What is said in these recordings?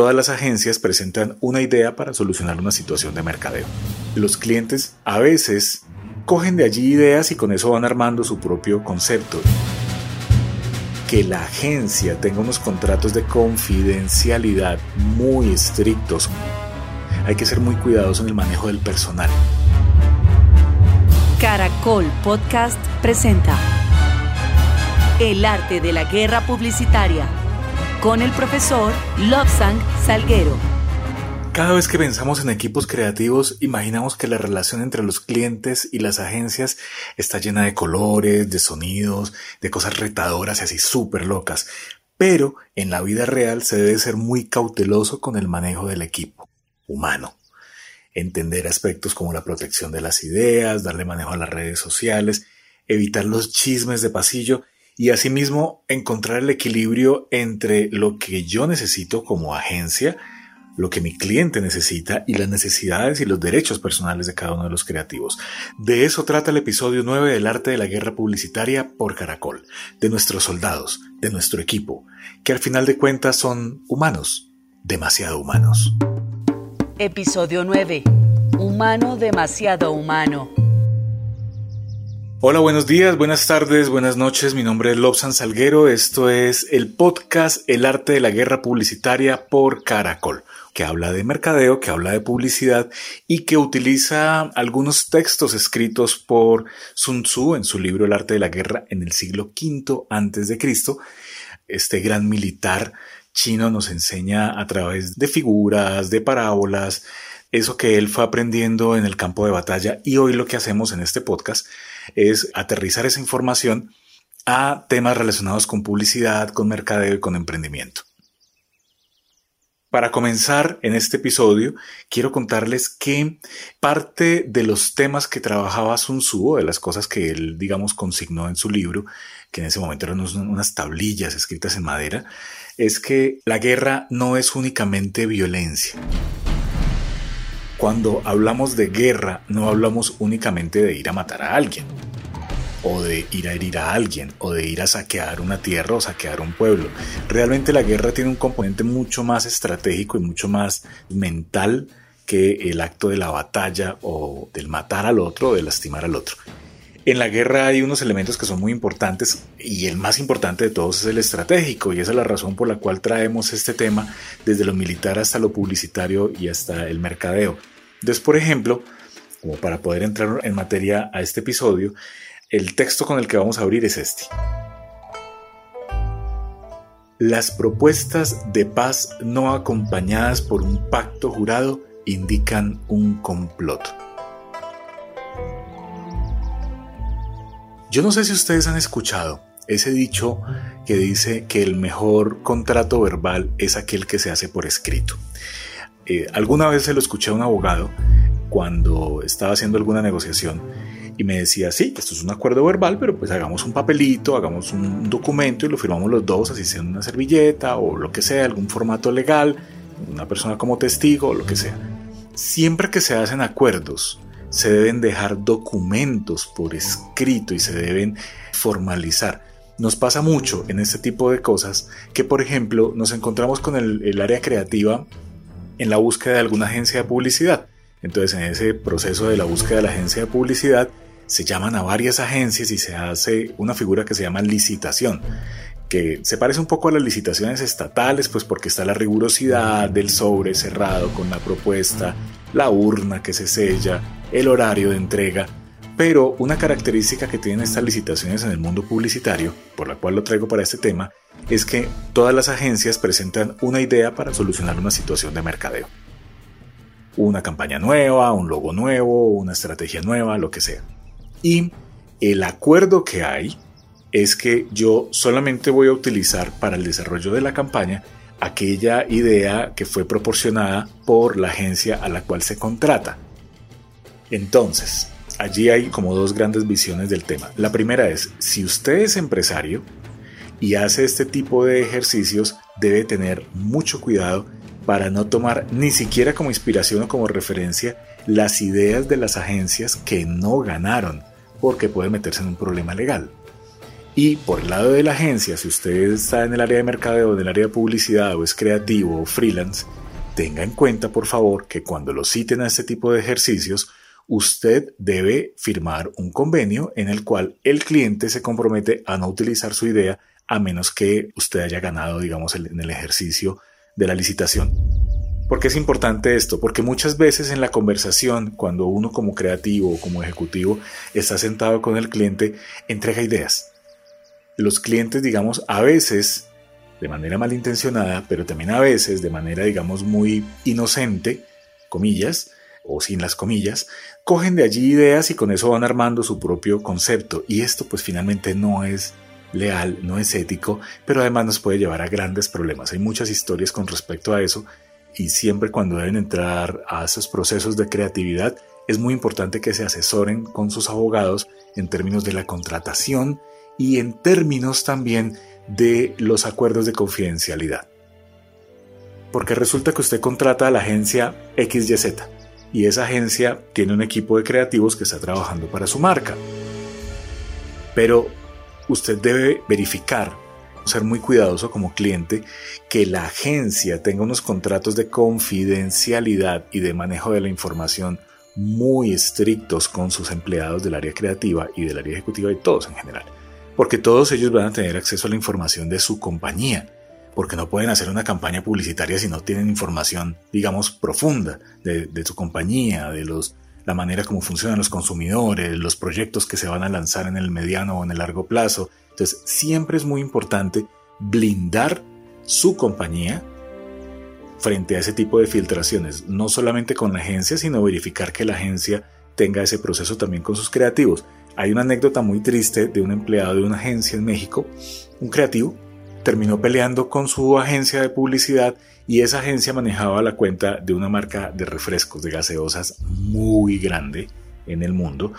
todas las agencias presentan una idea para solucionar una situación de mercadeo. Los clientes a veces cogen de allí ideas y con eso van armando su propio concepto. Que la agencia tenga unos contratos de confidencialidad muy estrictos. Hay que ser muy cuidadoso en el manejo del personal. Caracol Podcast presenta El arte de la guerra publicitaria con el profesor Lobsang Salguero. Cada vez que pensamos en equipos creativos, imaginamos que la relación entre los clientes y las agencias está llena de colores, de sonidos, de cosas retadoras y así súper locas. Pero en la vida real se debe ser muy cauteloso con el manejo del equipo humano. Entender aspectos como la protección de las ideas, darle manejo a las redes sociales, evitar los chismes de pasillo y asimismo encontrar el equilibrio entre lo que yo necesito como agencia, lo que mi cliente necesita y las necesidades y los derechos personales de cada uno de los creativos. De eso trata el episodio 9 del arte de la guerra publicitaria por Caracol, de nuestros soldados, de nuestro equipo, que al final de cuentas son humanos, demasiado humanos. Episodio 9. Humano demasiado humano. Hola, buenos días, buenas tardes, buenas noches. Mi nombre es Lobsan Salguero. Esto es el podcast El arte de la guerra publicitaria por Caracol, que habla de mercadeo, que habla de publicidad y que utiliza algunos textos escritos por Sun Tzu en su libro El arte de la guerra en el siglo V antes de Cristo. Este gran militar chino nos enseña a través de figuras, de parábolas, eso que él fue aprendiendo en el campo de batalla y hoy lo que hacemos en este podcast es aterrizar esa información a temas relacionados con publicidad, con mercadeo y con emprendimiento. Para comenzar en este episodio, quiero contarles que parte de los temas que trabajaba Sun Tzu, de las cosas que él, digamos, consignó en su libro, que en ese momento eran unas tablillas escritas en madera, es que la guerra no es únicamente violencia. Cuando hablamos de guerra, no hablamos únicamente de ir a matar a alguien, o de ir a herir a alguien, o de ir a saquear una tierra o saquear un pueblo. Realmente la guerra tiene un componente mucho más estratégico y mucho más mental que el acto de la batalla o del matar al otro o de lastimar al otro. En la guerra hay unos elementos que son muy importantes y el más importante de todos es el estratégico y esa es la razón por la cual traemos este tema desde lo militar hasta lo publicitario y hasta el mercadeo. Entonces, por ejemplo, como para poder entrar en materia a este episodio, el texto con el que vamos a abrir es este. Las propuestas de paz no acompañadas por un pacto jurado indican un complot. Yo no sé si ustedes han escuchado ese dicho que dice que el mejor contrato verbal es aquel que se hace por escrito. Eh, alguna vez se lo escuché a un abogado cuando estaba haciendo alguna negociación y me decía, sí, esto es un acuerdo verbal, pero pues hagamos un papelito, hagamos un documento y lo firmamos los dos, así sea en una servilleta o lo que sea, algún formato legal, una persona como testigo o lo que sea. Siempre que se hacen acuerdos, se deben dejar documentos por escrito y se deben formalizar. Nos pasa mucho en este tipo de cosas que, por ejemplo, nos encontramos con el, área creativa en la búsqueda de alguna agencia de publicidad. Entonces en ese proceso de la búsqueda de la agencia de publicidad se llaman a varias agencias y se hace una figura que se llama licitación, que se parece un poco a las licitaciones estatales, pues porque está la rigurosidad del sobre cerrado con la propuesta, la urna que se sella, el horario de entrega. Pero una característica que tienen estas licitaciones en el mundo publicitario, por la cual lo traigo para este tema, es que todas las agencias presentan una idea para solucionar una situación de mercadeo. Una campaña nueva, un logo nuevo, una estrategia nueva, lo que sea. Y el acuerdo que hay es que yo solamente voy a utilizar para el desarrollo de la campaña aquella idea que fue proporcionada por la agencia a la cual se contrata. Entonces, allí hay como dos grandes visiones del tema. La primera es, si usted es empresario, y hace este tipo de ejercicios debe tener mucho cuidado para no tomar ni siquiera como inspiración o como referencia las ideas de las agencias que no ganaron, porque puede meterse en un problema legal. Y por el lado de la agencia, si usted está en el área de mercadeo, en el área de publicidad o es creativo o freelance, tenga en cuenta por favor que cuando lo citen a este tipo de ejercicios, usted debe firmar un convenio en el cual el cliente se compromete a no utilizar su idea a menos que usted haya ganado, digamos, en el ejercicio de la licitación. ¿Por qué es importante esto? Porque muchas veces en la conversación, cuando uno como creativo o como ejecutivo está sentado con el cliente, entrega ideas los clientes, digamos, a veces de manera malintencionada, pero también a veces de manera, digamos, muy inocente, comillas, o sin las comillas, cogen de allí ideas y con eso van armando su propio concepto. Y esto pues finalmente no es leal, no es ético, pero además nos puede llevar a grandes problemas. Hay muchas historias con respecto a eso y siempre cuando deben entrar a esos procesos de creatividad, es muy importante que se asesoren con sus abogados en términos de la contratación y en términos también de los acuerdos de confidencialidad. Porque resulta que usted contrata a la agencia XYZ y esa agencia tiene un equipo de creativos que está trabajando para su marca. Pero usted debe verificar, ser muy cuidadoso como cliente, que la agencia tenga unos contratos de confidencialidad y de manejo de la información muy estrictos con sus empleados del área creativa y del área ejecutiva y todos en general porque todos ellos van a tener acceso a la información de su compañía, porque no pueden hacer una campaña publicitaria si no tienen información, digamos, profunda de, su compañía, de los, la manera como funcionan los consumidores, los proyectos que se van a lanzar en el mediano o en el largo plazo. Entonces, siempre es muy importante blindar su compañía frente a ese tipo de filtraciones, no solamente con la agencia, sino verificar que la agencia tenga ese proceso también con sus creativos. Hay una anécdota muy triste de un empleado de una agencia en México, un creativo, terminó peleando con su agencia de publicidad y esa agencia manejaba la cuenta de una marca de refrescos, de gaseosas muy grande en el mundo.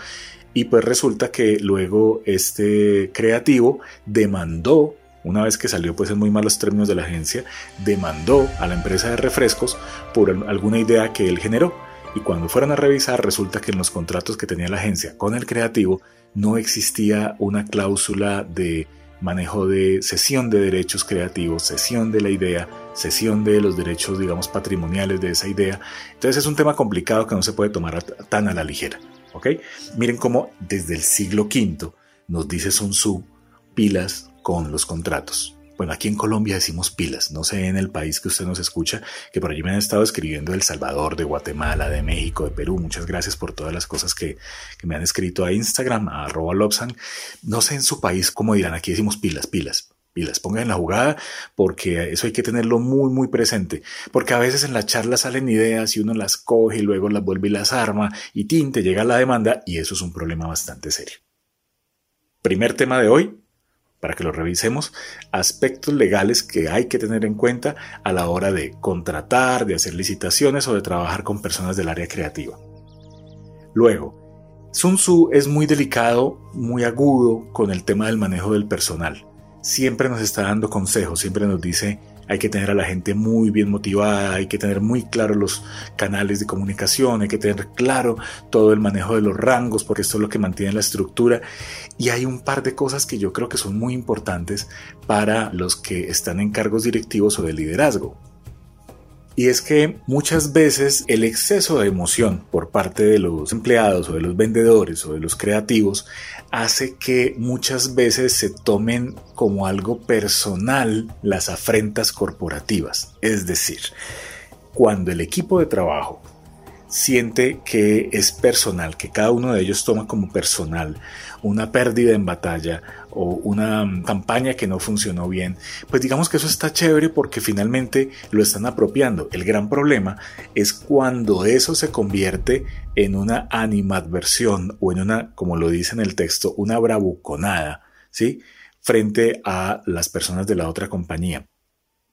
Y pues resulta que luego este creativo demandó, una vez que salió pues en muy malos términos de la agencia, demandó a la empresa de refrescos por alguna idea que él generó y cuando fueron a revisar resulta que en los contratos que tenía la agencia con el creativo no existía una cláusula de manejo de cesión de derechos creativos, cesión de la idea, cesión de los derechos, digamos, patrimoniales de esa idea. Entonces es un tema complicado que no se puede tomar tan a la ligera. ¿ok? Miren cómo desde el siglo V nos dice Sun Tzu pilas con los contratos. Bueno, aquí en Colombia decimos pilas, no sé en el país que usted nos escucha, que por allí me han estado escribiendo de El Salvador, de Guatemala, de México, de Perú. Muchas gracias por todas las cosas que, me han escrito a Instagram, a arroba Lobsan. No sé en su país cómo dirán, aquí decimos pilas, pilas pilas, pongan en la jugada porque eso hay que tenerlo muy muy presente, porque a veces en la charla salen ideas y uno las coge y luego las vuelve y las arma y tinte, llega la demanda y eso es un problema bastante serio. Primer tema de hoy, para que lo revisemos, aspectos legales que hay que tener en cuenta a la hora de contratar, de hacer licitaciones o de trabajar con personas del área creativa. Luego, Sun Tzu es muy delicado, muy agudo con el tema del manejo del personal. Siempre nos está dando consejos, siempre nos dice hay que tener a la gente muy bien motivada, hay que tener muy claros los canales de comunicación, hay que tener claro todo el manejo de los rangos, porque esto es lo que mantiene la estructura. Y hay un par de cosas que yo creo que son muy importantes para los que están en cargos directivos o de liderazgo. Y es que muchas veces el exceso de emoción por parte de los empleados o de los vendedores o de los creativos hace que muchas veces se tomen como algo personal las afrentas corporativas. Es decir, cuando el equipo de trabajo siente que es personal, que cada uno de ellos toma como personal una pérdida en batalla o una campaña que no funcionó bien, pues digamos que eso está chévere porque finalmente lo están apropiando. El gran problema es cuando eso se convierte en una animadversión o en una, como lo dice en el texto, una bravuconada, ¿sí? Frente a las personas de la otra compañía.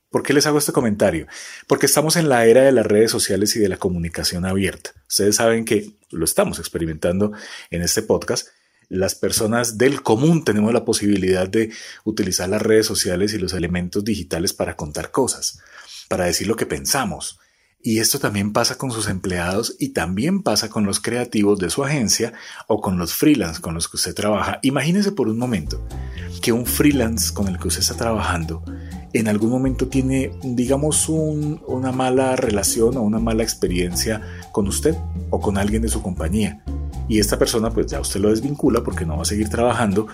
¿Por qué les hago este comentario? Porque estamos en la era de las redes sociales y de la comunicación abierta. Ustedes saben que lo estamos experimentando en este podcast. Las personas del común tenemos la posibilidad de utilizar las redes sociales y los elementos digitales para contar cosas, para decir lo que pensamos. Y esto también pasa con sus empleados y también pasa con los creativos de su agencia o con los freelance con los que usted trabaja. Imagínese por un momento que un freelance con el que usted está trabajando en algún momento tiene, digamos, una mala relación o una mala experiencia con usted o con alguien de su compañía. Y esta persona pues ya usted lo desvincula porque no va a seguir trabajando,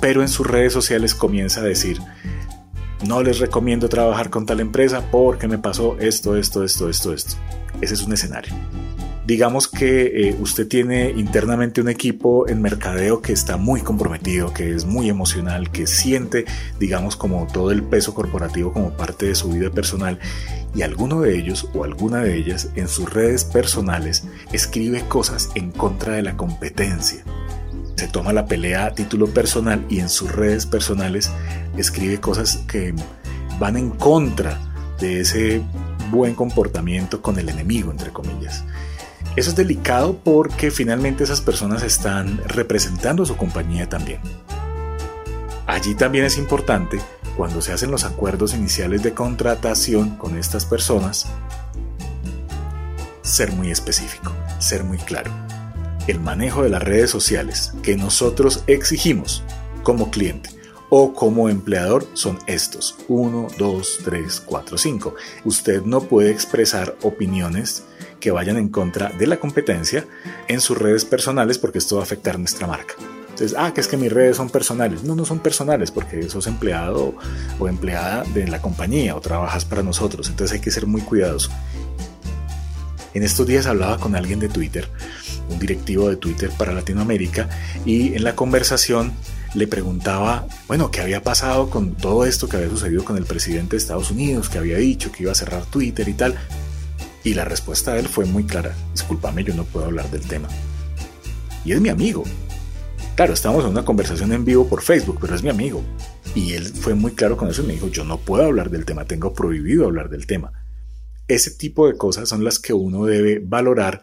pero en sus redes sociales comienza a decir, no les recomiendo trabajar con tal empresa porque me pasó esto, esto, esto, esto, esto. Ese es un escenario. Digamos que eh, usted tiene internamente un equipo en mercadeo que está muy comprometido, que es muy emocional, que siente, digamos, como todo el peso corporativo como parte de su vida personal y alguno de ellos o alguna de ellas en sus redes personales escribe cosas en contra de la competencia se toma la pelea a título personal y en sus redes personales escribe cosas que van en contra de ese buen comportamiento con el enemigo, entre comillas. Eso es delicado porque finalmente esas personas están representando a su compañía también. Allí también es importante, cuando se hacen los acuerdos iniciales de contratación con estas personas, ser muy específico, ser muy claro el manejo de las redes sociales que nosotros exigimos como cliente o como empleador son estos. 1, 2, 3, 4, 5. Usted no puede expresar opiniones que vayan en contra de la competencia en sus redes personales porque esto va a afectar nuestra marca. Entonces, ah, que es que mis redes son personales. No, no son personales porque sos empleado o empleada de la compañía o trabajas para nosotros. Entonces hay que ser muy cuidadoso. En estos días hablaba con alguien de Twitter un directivo de Twitter para Latinoamérica, y en la conversación le preguntaba, bueno, ¿qué había pasado con todo esto que había sucedido con el presidente de Estados Unidos, que había dicho que iba a cerrar Twitter y tal? Y la respuesta de él fue muy clara, discúlpame, yo no puedo hablar del tema. Y es mi amigo. Claro, estamos en una conversación en vivo por Facebook, pero es mi amigo. Y él fue muy claro con eso y me dijo, yo no puedo hablar del tema, tengo prohibido hablar del tema. Ese tipo de cosas son las que uno debe valorar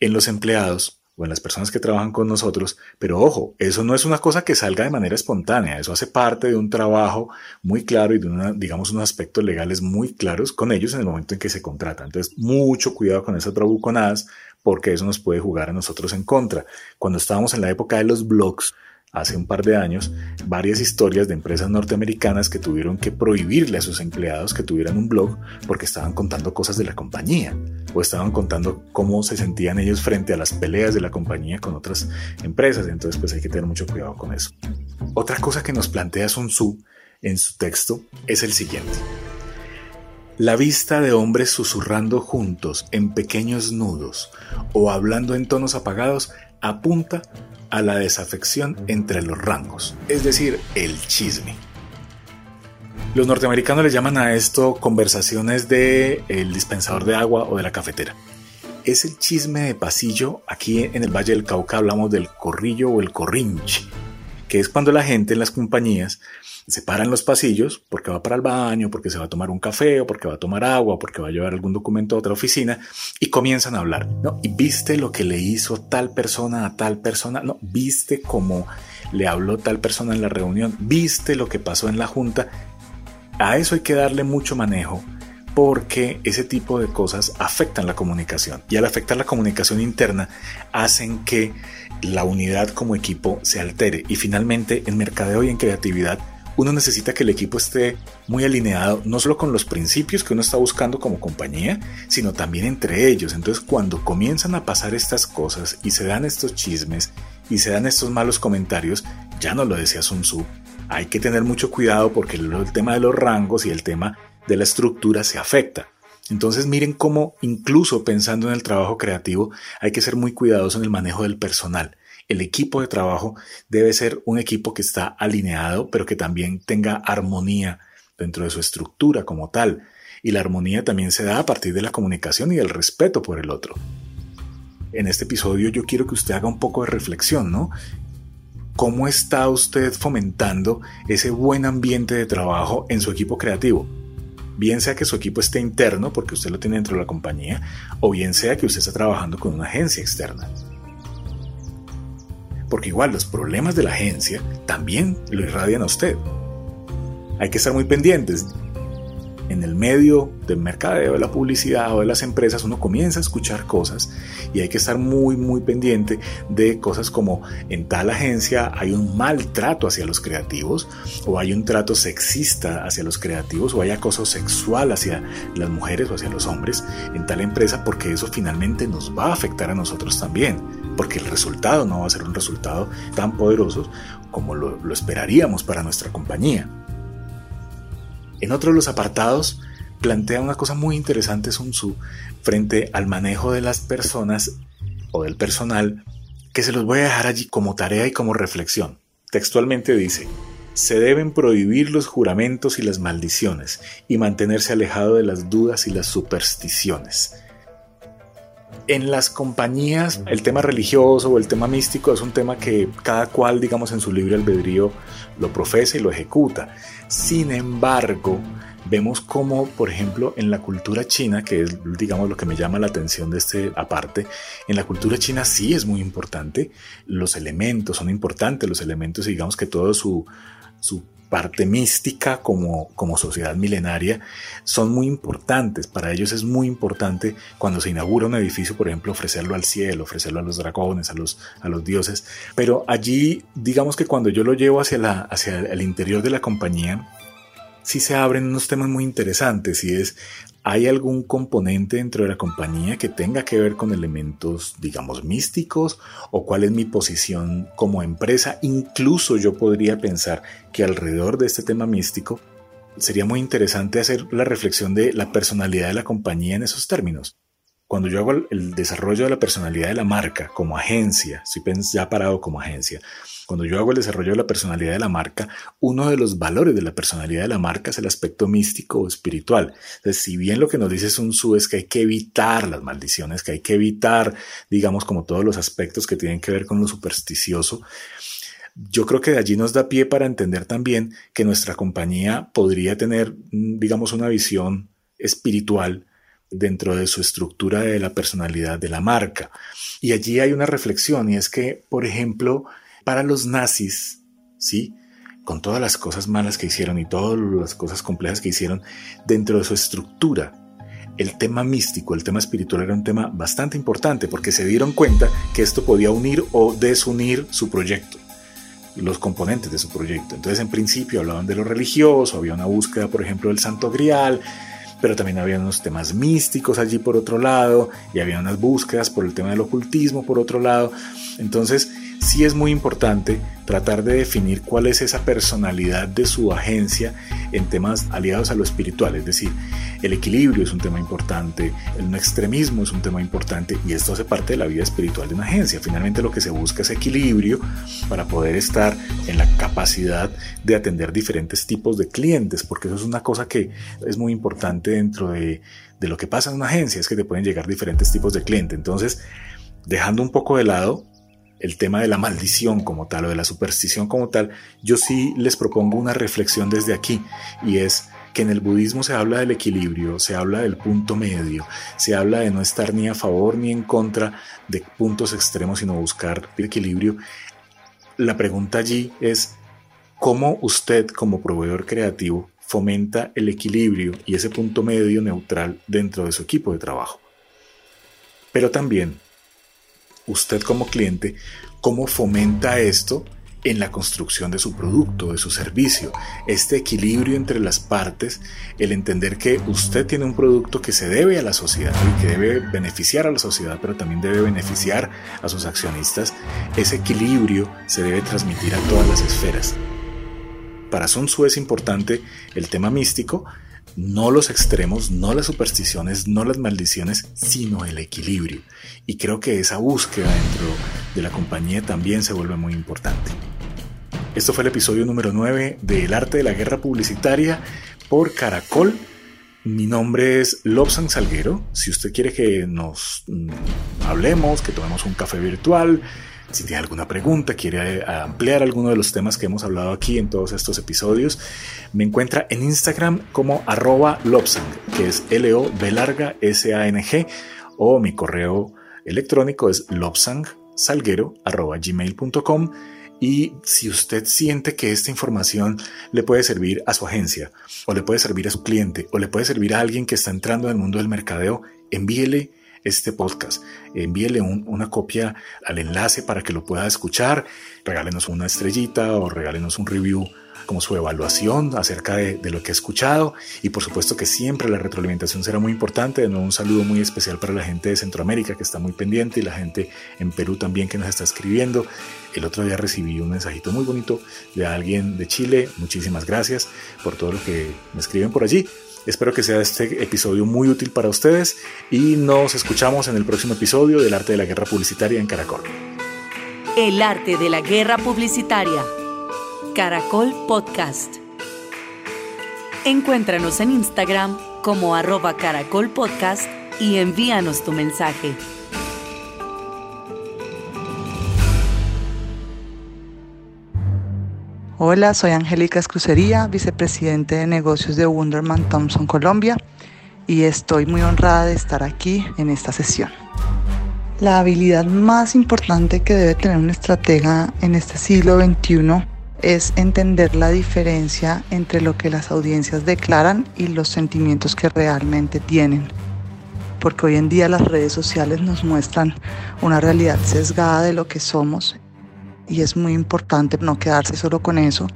en los empleados o en las personas que trabajan con nosotros, pero ojo, eso no es una cosa que salga de manera espontánea, eso hace parte de un trabajo muy claro y de una, digamos, unos aspectos legales muy claros con ellos en el momento en que se contratan. Entonces, mucho cuidado con esas bravuconadas, porque eso nos puede jugar a nosotros en contra. Cuando estábamos en la época de los blogs, hace un par de años varias historias de empresas norteamericanas que tuvieron que prohibirle a sus empleados que tuvieran un blog porque estaban contando cosas de la compañía o estaban contando cómo se sentían ellos frente a las peleas de la compañía con otras empresas. Entonces pues hay que tener mucho cuidado con eso. Otra cosa que nos plantea Sun Tzu en su texto es el siguiente. La vista de hombres susurrando juntos en pequeños nudos o hablando en tonos apagados apunta a la desafección entre los rangos, es decir, el chisme. Los norteamericanos le llaman a esto conversaciones de el dispensador de agua o de la cafetera. Es el chisme de pasillo. Aquí en el Valle del Cauca hablamos del corrillo o el corrinche, que es cuando la gente en las compañías se para en los pasillos porque va para el baño, porque se va a tomar un café o porque va a tomar agua, porque va a llevar algún documento a otra oficina y comienzan a hablar. ¿no? Y viste lo que le hizo tal persona a tal persona, no, viste cómo le habló tal persona en la reunión, viste lo que pasó en la junta. A eso hay que darle mucho manejo porque ese tipo de cosas afectan la comunicación y al afectar la comunicación interna hacen que la unidad como equipo se altere y finalmente en mercadeo y en creatividad uno necesita que el equipo esté muy alineado, no solo con los principios que uno está buscando como compañía, sino también entre ellos. Entonces, cuando comienzan a pasar estas cosas y se dan estos chismes y se dan estos malos comentarios, ya no lo decía Sun Tzu, hay que tener mucho cuidado porque el tema de los rangos y el tema de la estructura se afecta. Entonces miren cómo incluso pensando en el trabajo creativo hay que ser muy cuidadoso en el manejo del personal el equipo de trabajo debe ser un equipo que está alineado, pero que también tenga armonía dentro de su estructura como tal. Y la armonía también se da a partir de la comunicación y del respeto por el otro. En este episodio yo quiero que usted haga un poco de reflexión, ¿no? ¿Cómo está usted fomentando ese buen ambiente de trabajo en su equipo creativo? Bien sea que su equipo esté interno, porque usted lo tiene dentro de la compañía, o bien sea que usted está trabajando con una agencia externa porque igual los problemas de la agencia también lo irradian a usted. Hay que estar muy pendientes. En el medio del mercadeo, de la publicidad o de las empresas, uno comienza a escuchar cosas y hay que estar muy, muy pendiente de cosas como en tal agencia hay un maltrato hacia los creativos o hay un trato sexista hacia los creativos o hay acoso sexual hacia las mujeres o hacia los hombres en tal empresa porque eso finalmente nos va a afectar a nosotros también porque el resultado no va a ser un resultado tan poderoso como lo, lo esperaríamos para nuestra compañía. En otro de los apartados plantea una cosa muy interesante Sun Tzu frente al manejo de las personas o del personal que se los voy a dejar allí como tarea y como reflexión. Textualmente dice, se deben prohibir los juramentos y las maldiciones y mantenerse alejado de las dudas y las supersticiones. En las compañías el tema religioso o el tema místico es un tema que cada cual, digamos, en su libre albedrío lo profesa y lo ejecuta. Sin embargo, vemos como, por ejemplo, en la cultura china, que es, digamos, lo que me llama la atención de este aparte, en la cultura china sí es muy importante, los elementos son importantes, los elementos, digamos que todo su, su parte mística como, como sociedad milenaria son muy importantes. Para ellos es muy importante cuando se inaugura un edificio, por ejemplo, ofrecerlo al cielo, ofrecerlo a los dragones, a los, a los dioses. Pero allí, digamos que cuando yo lo llevo hacia, la, hacia el interior de la compañía, sí se abren unos temas muy interesantes y es ¿Hay algún componente dentro de la compañía que tenga que ver con elementos, digamos, místicos? ¿O cuál es mi posición como empresa? Incluso yo podría pensar que alrededor de este tema místico sería muy interesante hacer la reflexión de la personalidad de la compañía en esos términos. Cuando yo hago el desarrollo de la personalidad de la marca como agencia, estoy ya parado como agencia, cuando yo hago el desarrollo de la personalidad de la marca, uno de los valores de la personalidad de la marca es el aspecto místico o espiritual. Entonces, si bien lo que nos dice Sun Tzu es que hay que evitar las maldiciones, que hay que evitar, digamos, como todos los aspectos que tienen que ver con lo supersticioso, yo creo que de allí nos da pie para entender también que nuestra compañía podría tener, mm, digamos, una visión espiritual dentro de su estructura de la personalidad de la marca. Y allí hay una reflexión y es que, por ejemplo, para los nazis, ¿sí? Con todas las cosas malas que hicieron y todas las cosas complejas que hicieron dentro de su estructura, el tema místico, el tema espiritual era un tema bastante importante porque se dieron cuenta que esto podía unir o desunir su proyecto, los componentes de su proyecto. Entonces, en principio hablaban de lo religioso, había una búsqueda, por ejemplo, del Santo Grial, pero también había unos temas místicos allí por otro lado, y había unas búsquedas por el tema del ocultismo por otro lado. Entonces, sí es muy importante tratar de definir cuál es esa personalidad de su agencia en temas aliados a lo espiritual, es decir, el equilibrio es un tema importante, el no extremismo es un tema importante y esto hace parte de la vida espiritual de una agencia. Finalmente lo que se busca es equilibrio para poder estar en la capacidad de atender diferentes tipos de clientes, porque eso es una cosa que es muy importante dentro de, de lo que pasa en una agencia, es que te pueden llegar diferentes tipos de clientes. Entonces, dejando un poco de lado el tema de la maldición como tal o de la superstición como tal, yo sí les propongo una reflexión desde aquí y es que en el budismo se habla del equilibrio, se habla del punto medio, se habla de no estar ni a favor ni en contra de puntos extremos, sino buscar el equilibrio. La pregunta allí es, ¿cómo usted como proveedor creativo fomenta el equilibrio y ese punto medio neutral dentro de su equipo de trabajo? Pero también, usted como cliente, cómo fomenta esto en la construcción de su producto, de su servicio. Este equilibrio entre las partes, el entender que usted tiene un producto que se debe a la sociedad y que debe beneficiar a la sociedad, pero también debe beneficiar a sus accionistas, ese equilibrio se debe transmitir a todas las esferas. Para Sun Tzu es importante el tema místico, no los extremos, no las supersticiones, no las maldiciones, sino el equilibrio. Y creo que esa búsqueda dentro de la compañía también se vuelve muy importante. Esto fue el episodio número 9 de El arte de la guerra publicitaria por Caracol. Mi nombre es Lobsan Salguero. Si usted quiere que nos mm, hablemos, que tomemos un café virtual, si tiene alguna pregunta, quiere eh, ampliar alguno de los temas que hemos hablado aquí en todos estos episodios, me encuentra en Instagram como arroba Lobsang, que es L-O-B larga S-A-N-G, o mi correo electrónico es lobsangsalguero arroba gmail.com Y si usted siente que esta información le puede servir a su agencia, o le puede servir a su cliente, o le puede servir a alguien que está entrando en el mundo del mercadeo, envíele este podcast. Envíele una copia al enlace para que lo pueda escuchar. Regálenos una estrellita o regálenos un review como su evaluación acerca de, lo que he escuchado y por supuesto que siempre la retroalimentación será muy importante. De nuevo un saludo muy especial para la gente de Centroamérica que está muy pendiente y la gente en Perú también que nos está escribiendo. El otro día recibí un mensajito muy bonito de alguien de Chile. Muchísimas gracias por todo lo que me escriben por allí. Espero que sea este episodio muy útil para ustedes y nos escuchamos en el próximo episodio del Arte de la Guerra Publicitaria en Caracol. El Arte de la Guerra Publicitaria. Caracol Podcast. Encuéntranos en Instagram como arroba Caracol Podcast y envíanos tu mensaje. Hola, soy Angélica Escrucería, vicepresidente de negocios de Wunderman Thompson Colombia y estoy muy honrada de estar aquí en esta sesión. La habilidad más importante que debe tener un estratega en este siglo XXI es entender la diferencia entre lo que las audiencias declaran y los sentimientos que realmente tienen. Porque hoy en día las redes sociales nos muestran una realidad sesgada de lo que somos y es muy importante no quedarse solo con eso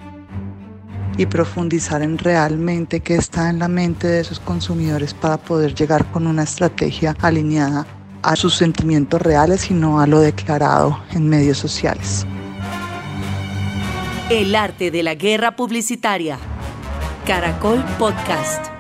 y profundizar en realmente qué está en la mente de esos consumidores para poder llegar con una estrategia alineada a sus sentimientos reales y no a lo declarado en medios sociales. El arte de la guerra publicitaria. Caracol Podcast.